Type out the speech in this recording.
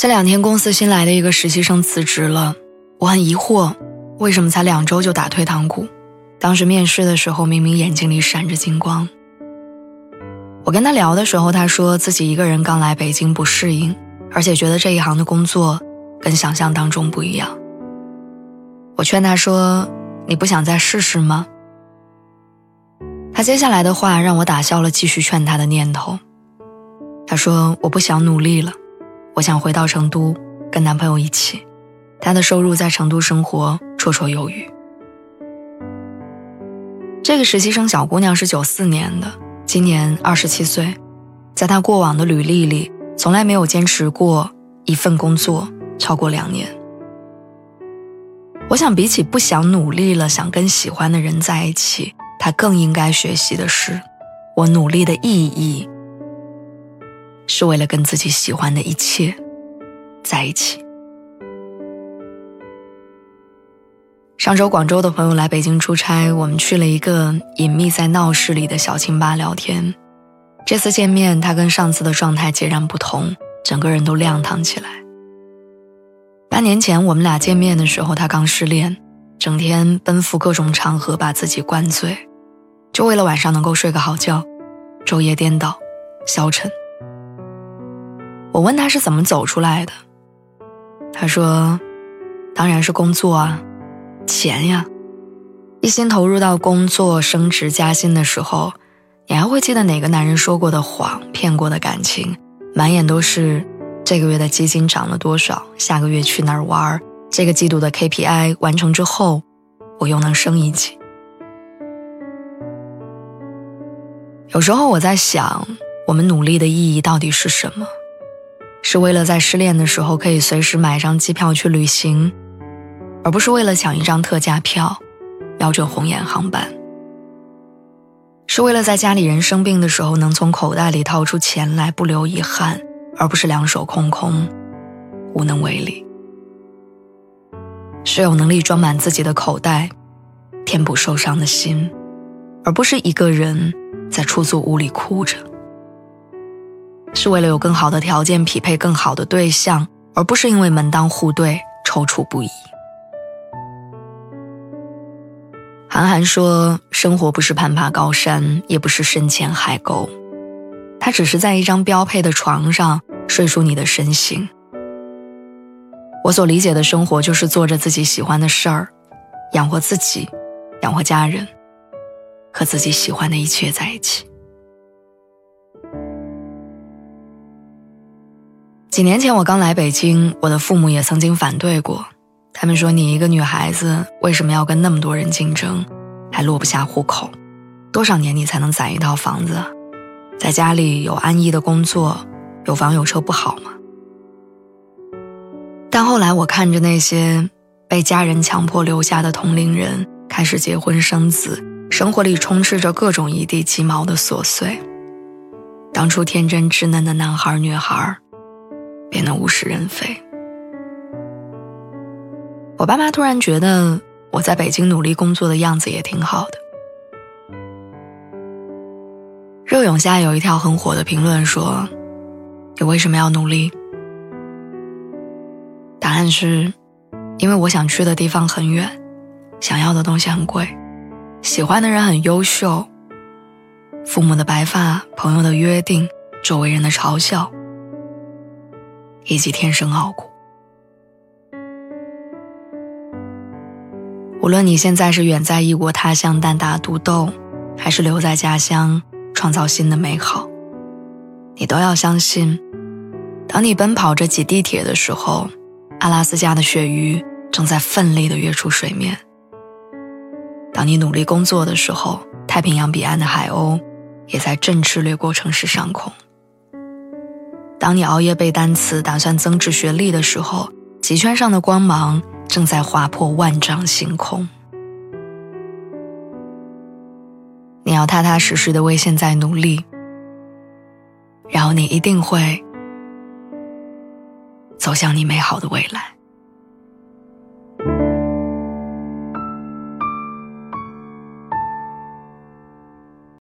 这两天公司新来的一个实习生辞职了，我很疑惑，为什么才两周就打退堂鼓？当时面试的时候明明眼睛里闪着金光。我跟他聊的时候，他说自己一个人刚来北京不适应，而且觉得这一行的工作跟想象当中不一样。我劝他说：“你不想再试试吗？”他接下来的话让我打消了继续劝他的念头。他说：“我不想努力了。”我想回到成都，跟男朋友一起。他的收入在成都生活绰绰有余。这个实习生小姑娘是九四年的，今年二十七岁。在她过往的履历里，从来没有坚持过一份工作超过两年。我想，比起不想努力了，想跟喜欢的人在一起，她更应该学习的是，我努力的意义。是为了跟自己喜欢的一切在一起。上周广州的朋友来北京出差，我们去了一个隐秘在闹市里的小清吧聊天。这次见面，他跟上次的状态截然不同，整个人都亮堂起来。半年前我们俩见面的时候，他刚失恋，整天奔赴各种场合，把自己灌醉，就为了晚上能够睡个好觉，昼夜颠倒，消沉。我问他是怎么走出来的，他说：“当然是工作啊，钱呀。一心投入到工作、升职加薪的时候，你还会记得哪个男人说过的谎、骗过的感情？满眼都是这个月的基金涨了多少，下个月去哪儿玩，这个季度的 KPI 完成之后，我又能升一级。有时候我在想，我们努力的意义到底是什么？”是为了在失恋的时候可以随时买张机票去旅行，而不是为了抢一张特价票，瞄准红眼航班。是为了在家里人生病的时候能从口袋里掏出钱来不留遗憾，而不是两手空空，无能为力。是有能力装满自己的口袋，填补受伤的心，而不是一个人在出租屋里哭着。是为了有更好的条件匹配更好的对象，而不是因为门当户对踌躇不已。韩寒说：“生活不是攀爬高山，也不是深潜海沟，它只是在一张标配的床上睡出你的身形。”我所理解的生活，就是做着自己喜欢的事儿，养活自己，养活家人，和自己喜欢的一切在一起。几年前我刚来北京，我的父母也曾经反对过。他们说：“你一个女孩子，为什么要跟那么多人竞争，还落不下户口？多少年你才能攒一套房子？在家里有安逸的工作，有房有车不好吗？”但后来我看着那些被家人强迫留下的同龄人开始结婚生子，生活里充斥着各种一地鸡毛的琐碎。当初天真稚嫩的男孩女孩。变得物是人非。我爸妈突然觉得我在北京努力工作的样子也挺好的。热涌下有一条很火的评论说：“你为什么要努力？”答案是：因为我想去的地方很远，想要的东西很贵，喜欢的人很优秀，父母的白发，朋友的约定，周围人的嘲笑。以及天生傲骨。无论你现在是远在异国他乡单打独斗，还是留在家乡创造新的美好，你都要相信：当你奔跑着挤地铁的时候，阿拉斯加的鳕鱼正在奋力的跃出水面；当你努力工作的时候，太平洋彼岸的海鸥也在振翅掠过城市上空。当你熬夜背单词，打算增值学历的时候，极圈上的光芒正在划破万丈星空。你要踏踏实实的为现在努力，然后你一定会走向你美好的未来。